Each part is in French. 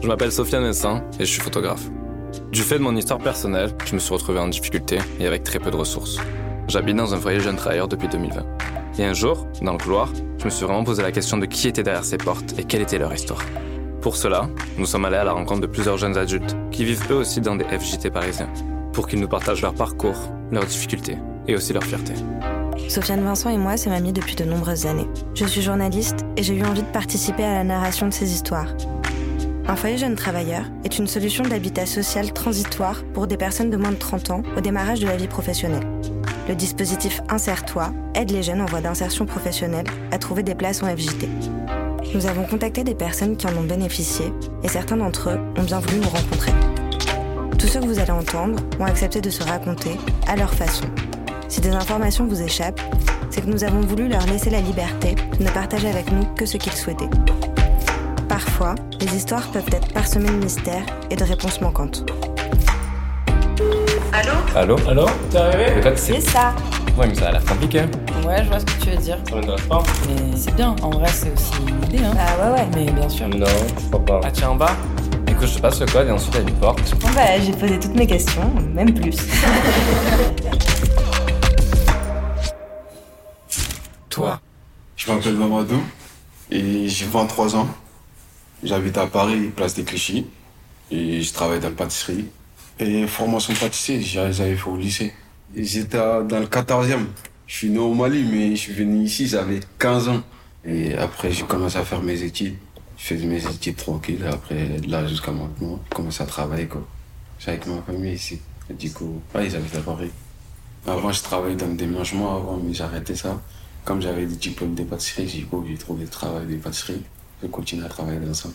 Je m'appelle Sofiane Messin et je suis photographe. Du fait de mon histoire personnelle, je me suis retrouvé en difficulté et avec très peu de ressources. J'habite dans un foyer jeune travailleur depuis 2020. Et un jour, dans le couloir, je me suis vraiment posé la question de qui était derrière ces portes et quelle était leur histoire. Pour cela, nous sommes allés à la rencontre de plusieurs jeunes adultes qui vivent eux aussi dans des FJT parisiens, pour qu'ils nous partagent leur parcours, leurs difficultés et aussi leur fierté. Sofiane Vincent et moi sommes amis depuis de nombreuses années. Je suis journaliste et j'ai eu envie de participer à la narration de ces histoires. Un foyer jeune travailleur est une solution d'habitat social transitoire pour des personnes de moins de 30 ans au démarrage de la vie professionnelle. Le dispositif Insère-toi aide les jeunes en voie d'insertion professionnelle à trouver des places en FJT. Nous avons contacté des personnes qui en ont bénéficié et certains d'entre eux ont bien voulu nous rencontrer. Tous ceux que vous allez entendre ont accepté de se raconter à leur façon. Si des informations vous échappent, c'est que nous avons voulu leur laisser la liberté de ne partager avec nous que ce qu'ils souhaitaient. Parfois, les histoires peuvent être parsemées de mystères et de réponses manquantes. Allô? Allô? Allô? T'es arrivé? Peut-être c'est... C'est ça Ouais, mais ça a l'air compliqué. Ouais, je vois ce que tu veux dire. Ça m'intéresse pas Mais c'est bien, en vrai, c'est aussi une idée, hein. Bah ouais ouais. Mais bien sûr. Non, je crois pas. Ah tiens, en bas Écoute, je te passe le code et ensuite il y a une porte. Bon bah j'ai posé toutes mes questions, même plus. Toi Je m'appelle Mamadou et j'ai 23 ans. J'habite à Paris, place des Clichy. Et je travaille dans la pâtisserie. Et formation pâtissier, j'avais fait au lycée. J'étais dans le 14e. Je suis né au Mali, mais je suis venu ici, j'avais 15 ans. Et après, j'ai commencé à faire mes études. Je faisais mes études tranquilles. Après, là jusqu'à maintenant, j'ai commencé à travailler, quoi. Avec ma famille ici. Du coup, ils habitent à Paris. Avant, je travaillais dans le déménagement avant, mais j'ai arrêté ça. Comme j'avais des diplômes de pâtisserie, j'ai j'ai trouvé le travail de pâtisserie. Je continue à travailler dans ça.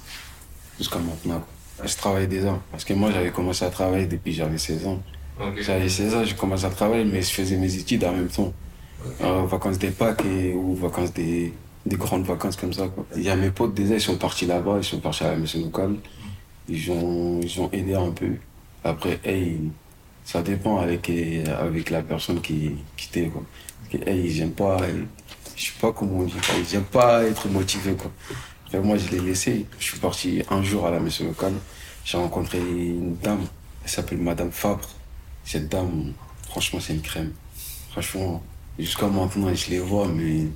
Jusqu'à maintenant. Je travaille déjà. Parce que moi, j'avais commencé à travailler depuis que j'avais 16 ans. J'avais 16 ans, j'ai commencé à travailler, mais je faisais mes études en même temps. En vacances des Pâques et, ou vacances des, des grandes vacances comme ça. Quoi. Il y a mes potes déjà, ils sont partis là-bas, ils sont partis à la maison locale. Ils ont, ils ont aidé un peu. Après, hey, ça dépend avec, avec la personne qui, qui t'aide. Quoi. Parce que, hey, j'aime pas, je sais pas comment on dit, j'aime pas être motivé. Quoi. Moi, je l'ai laissé. Je suis parti un jour à la maison locale. J'ai rencontré une dame, elle s'appelle Madame Fabre. Cette dame, franchement, c'est une crème. Franchement, jusqu'à maintenant, je les vois, mais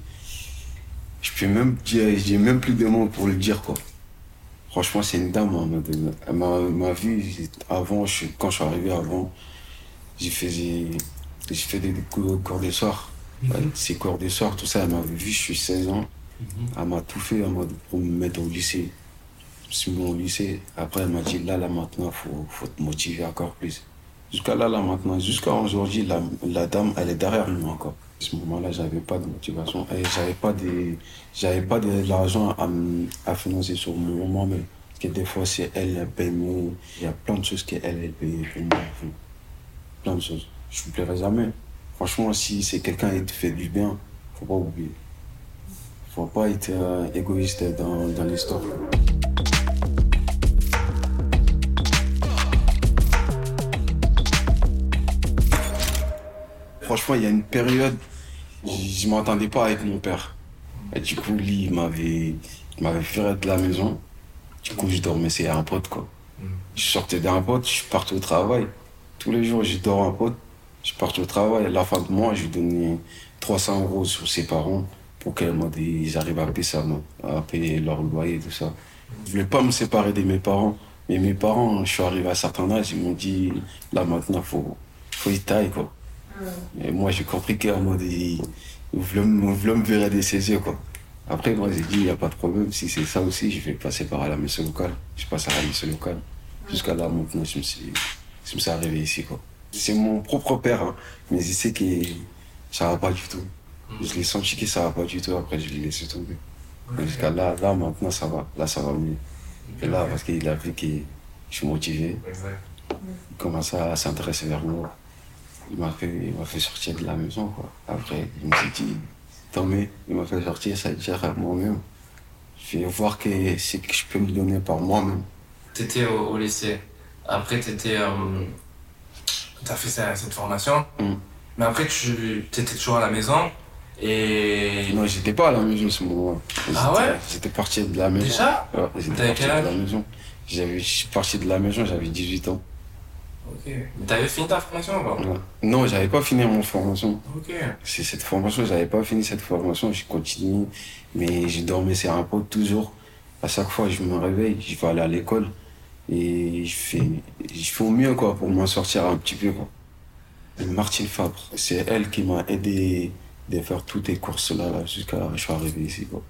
je peux même dire, j'ai même plus de mots pour le dire, quoi. Franchement, c'est une dame, hein, elle m'a m'a vu avant, je, quand je suis arrivé avant, j'ai fait, j'ai fait des cours, de soir. Ouais, ces cours de soir, tout ça, elle m'avait vu, je suis 16 ans. Elle m'a tout fait mode pour me mettre au lycée. Je suis au lycée. Après, elle m'a dit, là, là, maintenant, faut, faut te motiver encore plus. Jusqu'à là, là, maintenant, jusqu'à aujourd'hui, la, la dame, elle est derrière moi encore. À ce moment-là, j'avais pas de motivation et j'avais pas de, pas l'argent à, à financer sur moi-même. Parce que des fois, c'est elle, elle paye il y a plein de choses qu'elle, elle paye pour moi. Plein de choses. Je vous plairai jamais. Franchement, si c'est quelqu'un qui te fait du bien, faut pas oublier. Faut pas être euh, égoïste dans, dans l'histoire. Franchement, il y a une période, je, je m'entendais pas avec mon père. Et du coup, lui, il m'avait, m'avait viré de la maison. Du coup, je dormais chez un pote, quoi. Je sortais d'un pote, je partais au travail. Tous les jours, je dors un pote, je partais au travail. À la fin de mois, je lui donnais 300 euros sur ses parents pour qu'ils arrivent à payer ça, à payer leur loyer et tout ça. Je voulais pas me séparer de mes parents. Mais mes parents, je suis arrivé à un certain âge, ils m'ont dit, là maintenant, faut, faut y tailler, quoi. Et moi, j'ai compris ils ils voulaient me ils virer de ses yeux, quoi. Après, moi, j'ai dit, il n'y a pas de problème. Si c'est ça aussi, je vais passer par la mission locale. Je passe à la mission locale. Jusqu'à là, maintenant, je me suis, je me suis arrivé ici, quoi. C'est mon propre père, hein. mais je sais que ça va pas du tout. Je l'ai senti que ça va pas du tout. Après, je l'ai laissé tomber. Jusqu'à là, là, maintenant, ça va. Là, ça va mieux. Et là, parce qu'il a vu que je suis motivé. Il commence à s'intéresser vers moi. Il m'a fait, il fait sortir de la maison, quoi. Après, il me dit, tant mieux, il m'a fait sortir, ça veut dire à moi-même. Je vais voir que c'est que je peux me donner par moi-même. T'étais au, au lycée. Après, t'étais. Euh, T'as fait cette, cette formation. Mm. Mais après, tu étais toujours à la maison. Et. Non, j'étais pas à la maison ce moment-là. Ah ouais J'étais parti de la maison. Déjà Ouais, j'étais parti quel de la maison. J'avais, je suis parti de la maison, j'avais 18 ans. Ok. Mais t'avais fini ta formation ou Ouais. Non, j'avais pas fini mon formation. Ok. C'est cette formation, j'avais pas fini cette formation, j'ai continué, mais j'ai dormi sur un pot toujours. À chaque fois, je me réveille, je vais aller à l'école et je fais, je fais au mieux quoi pour m'en sortir un petit peu quoi. Martine Fabre, c'est elle qui m'a aidé de faire toutes les courses là, là jusqu'à je suis arrivé ici quoi.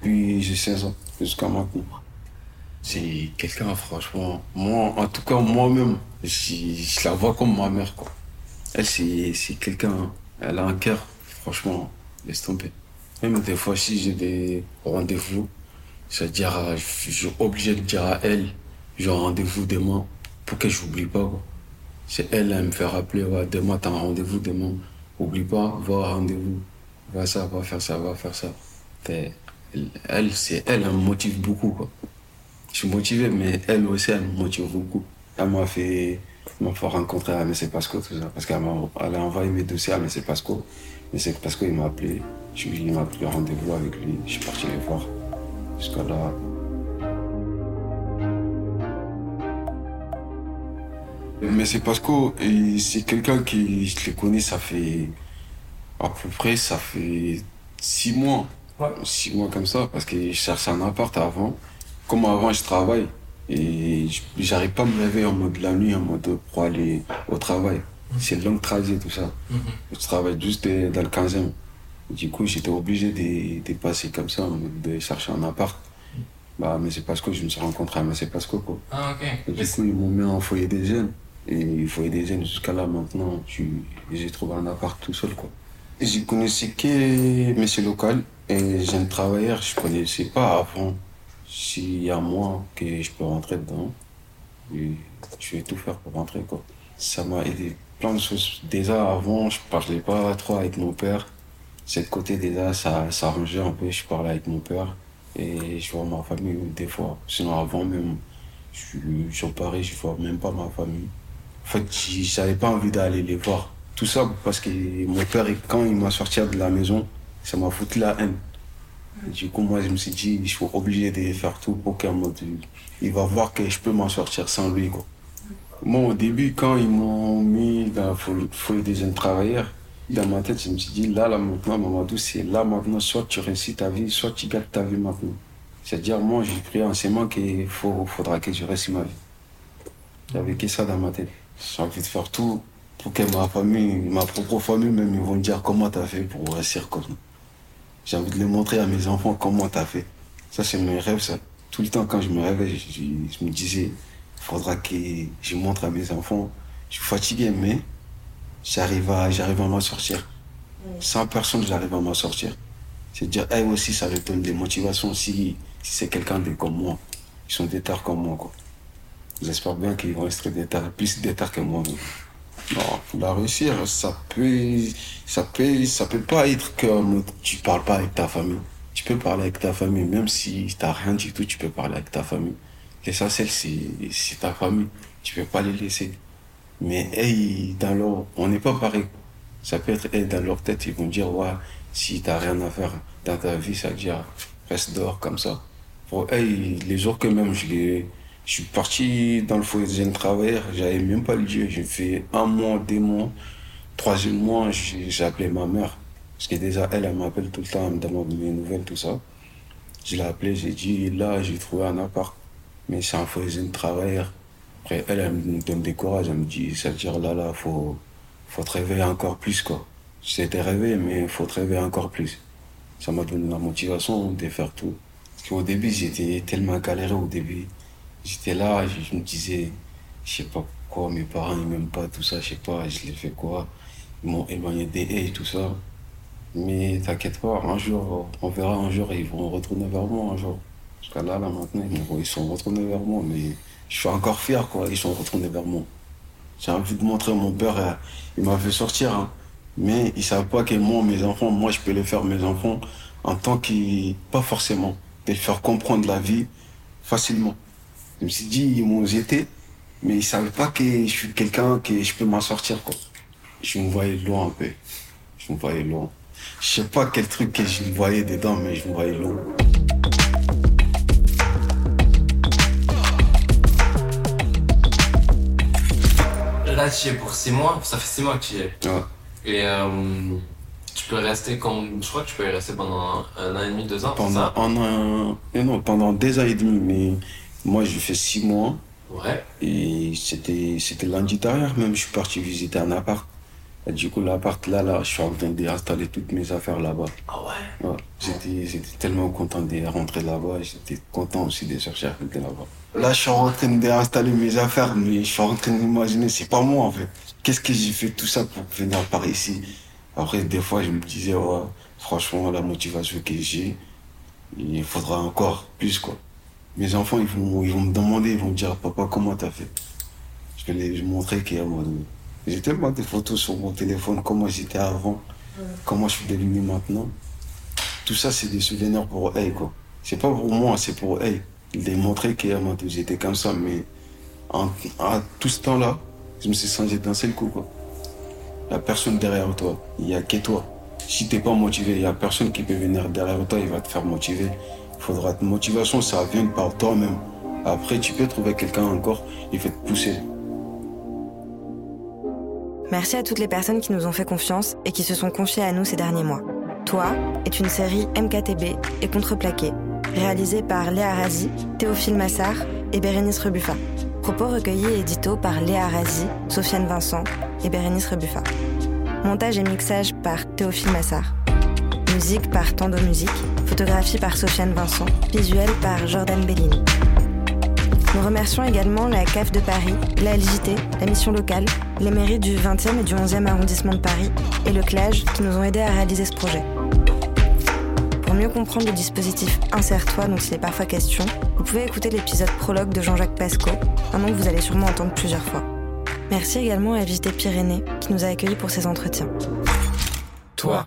Puis j'ai 16 ans jusqu'à maintenant. C'est quelqu'un franchement, moi en tout cas moi-même, je, je la vois comme ma mère quoi. Elle, c'est quelqu'un, elle a un cœur, franchement, laisse. Même des fois, si j'ai des rendez-vous, c'est-à-dire, je je suis obligé de dire à elle, j'ai un rendez-vous demain, pour que j'oublie pas, quoi. C'est elle, elle me fait rappeler, ouais, demain, t'as un rendez-vous demain. Oublie pas, va au rendez-vous. Va ça, va faire ça, va faire ça. Elle, c'est elle, me motive beaucoup, quoi. Je suis motivé, mais elle aussi, elle me motive beaucoup. Elle m'a fait, m'a fait rencontrer à M. Pasco, tout ça. Parce qu'elle a envoyé mes dossiers à M. Pasco. M. Pasco, il m'a appelé. Je, il m'a pris rendez-vous avec lui. Je suis parti les voir. Jusqu'à là. Mais c'est Pasco, c'est quelqu'un qui, je le connais, ça fait, à peu près, ça fait six mois. Ouais. Six mois comme ça, parce que je cherchais un appart avant. Comme avant, je travaille. Et je- j'arrive pas à me réveiller en mode la nuit, en mode pour aller au travail. C'est long trajet, tout ça. Je travaille juste dans le 15e. Du coup, j'étais obligé de, de passer comme ça, en mode de chercher un appart. Bah, mais c'est parce que je me suis rencontré à parce que quoi. Ah, ok. Et du coup, ils m'ont mis en foyer des jeunes. Et il foyer des jeunes, jusqu'à là, maintenant, j'ai trouvé un appart tout seul, quoi. Je connaissais que monsieur local et jeune travailleur, je connaissais pas avant. S'il y a moi que je peux rentrer dedans, et je vais tout faire pour rentrer, quoi. Ça m'a aidé plein de choses. Déjà, avant, je parlais pas trop avec mon père. Cette côté, déjà, ça s'arrangeait un peu. Je parlais avec mon père et je vois ma famille des fois. Sinon, avant même, je suis sur Paris, je vois même pas ma famille. En fait, j'avais pas envie d'aller les voir. Tout ça parce que mon père, quand il m'a sorti de la maison, ça m'a foutu la haine. Du coup, moi, je me suis dit, je suis obligé de faire tout pour qu'un mode, il va voir que je peux m'en sortir sans lui. Moi, au début, quand ils m'ont mis dans le fo- foyer des jeunes travailleurs, dans ma tête, je me suis dit, là, là, maintenant, Mamadou, c'est là, maintenant, soit tu réussis ta vie, soit tu gâtes ta vie maintenant. C'est-à-dire, moi, j'ai pris enseignement qu'il faut, faudra que je réussisse ma vie. J'avais que ça dans ma tête. J'ai envie de faire tout pour que ma famille, ma propre famille, même, ils vont me dire comment t'as fait pour réussir comme ça. J'ai envie de les montrer à mes enfants comment t'as fait. Ça, c'est mes rêves, ça. Tout le temps, quand je me réveille, je, je- je me disais, faudra que je montre à mes enfants. Je suis fatigué, mais j'arrive à, j'arrive à m'en sortir. Sans personne, j'arrive à m'en sortir. C'est dire, elles aussi, ça leur donne des motivations si, si c'est quelqu'un de comme moi. Ils sont des comme moi, quoi. J'espère bien qu'ils vont rester des plus des que moi. mais- Non, pour la réussir, ça peut, ça peut, ça peut pas être que tu parles pas avec ta famille. Tu peux parler avec ta famille, même si t'as rien du tout, tu peux parler avec ta famille. L'essentiel, c'est, ta famille. Tu peux pas les laisser. Mais, hey, dans leur, on n'est pas pareil. Ça peut être, hey, dans leur tête, ils vont dire, ouais, si t'as rien à faire dans ta vie, ça veut dire, reste dehors comme ça. Pour, hey, les jours que même, je l'ai, je suis parti dans le foyer des jeunes travailleurs, j'avais même pas le Dieu. J'ai fait un mois, deux mois. Troisième mois, j'ai appelé ma mère. Parce que déjà, elle, elle m'appelle tout le temps, elle me demande mes nouvelles, tout ça. Je l'ai appelée, j'ai dit, là, j'ai trouvé un appart. Mais c'est un foyer des jeunes travailleurs. Après, elle, elle me donne des courages. Elle me dit, ça veut dire, là, là, faut, faut te encore plus, quoi. J'étais réveillé, mais faut te encore plus. Ça m'a donné la motivation de faire tout. Parce qu'au début, j'étais tellement galéré au début. J'étais là, je, je me disais, je sais pas pourquoi mes parents ils m'aiment pas, tout ça, je sais pas, je les fais quoi? Ils m'ont éloigné des haies et tout ça. Mais t'inquiète pas, un jour, on verra un jour, ils vont retourner vers moi un jour. Parce que là, là, maintenant, ils sont retournés vers moi, mais je suis encore fier, quoi, ils sont retournés vers moi. J'ai envie de montrer mon père, il m'a fait sortir, hein. mais ils savent pas que moi, mes enfants, moi, je peux les faire, mes enfants, en tant que, pas forcément, de les faire comprendre la vie facilement. Je me suis dit, ils m'ont jeté, mais ils ne savaient pas que je suis quelqu'un que je peux m'en sortir, quoi. Je me voyais loin un peu. Je me voyais loin. Je sais pas quel truc que je me voyais dedans, mais je me voyais loin. Là, tu es pour 6 mois, ça fait 6 mois que tu y es. Ouais. Et euh, tu peux rester quand. Je crois que tu peux y rester pendant un, an et demi, deux ans. Pendant un an. Non, pendant deux ans et demi, mais moi j'ai fait six mois Ouais. et c'était c'était lundi derrière même, je suis parti visiter un appart. Et du coup, l'appart là, là, je suis en train d'installer toutes mes affaires là-bas. Ah ouais? Ouais. J'étais j'étais tellement content de rentrer là-bas j'étais content aussi de chercher à rentrer là-bas. Là, je suis en train d'installer mes affaires, mais je suis en train d'imaginer, c'est pas moi en fait. Qu'est-ce que j'ai fait tout ça pour venir par ici? Après, des fois, je me disais, ouais, franchement, la motivation que j'ai, il faudra encore plus quoi. Mes enfants, ils vont, ils vont me demander, ils vont me dire, papa, comment t'as fait? Je vais les montrer qu'il y a moi. J'ai tellement de photos sur mon téléphone, comment j'étais avant, comment je suis devenu maintenant. Tout ça, c'est des souvenirs pour elle, quoi. C'est pas pour moi, c'est pour elle. Il a montré qu'hier, moi, j'étais comme ça, mais en, à tout ce temps-là, je me suis senti d'un seul coup, quoi. Il y a personne derrière toi, il y a que toi. Si t'es pas motivé, il y a personne qui peut venir derrière toi, il va te faire motiver. Faudra te motivation, ça vient par toi-même. Après, tu peux trouver quelqu'un encore, il va te pousser. Merci à toutes les personnes qui nous ont fait confiance et qui se sont confiées à nous ces derniers mois. Toi est une série MKTB et Contreplaqué, réalisée par Léa Razi, Théophile Massard et Bérénice Rebuffa. Propos recueillis et édito par Léa Razi, Sofiane Vincent et Bérénice Rebuffa. Montage et mixage par Théophile Massard. Musique par Tando Musique. Photographie par Sofiane Vincent. Visuel par Jordan Bellini. Nous remercions également la CAF de Paris, la LJT, la mission locale, les mairies du 20e et du 11e arrondissement de Paris et le CLAGE qui nous ont aidés à réaliser ce projet. Pour mieux comprendre le dispositif Insère-toi dont il est parfois question, vous pouvez écouter l'épisode prologue de Jean-Jacques Pasco, un nom que vous allez sûrement entendre plusieurs fois. Merci également à LJT Pyrénées qui nous a accueillis pour ces entretiens. Toi,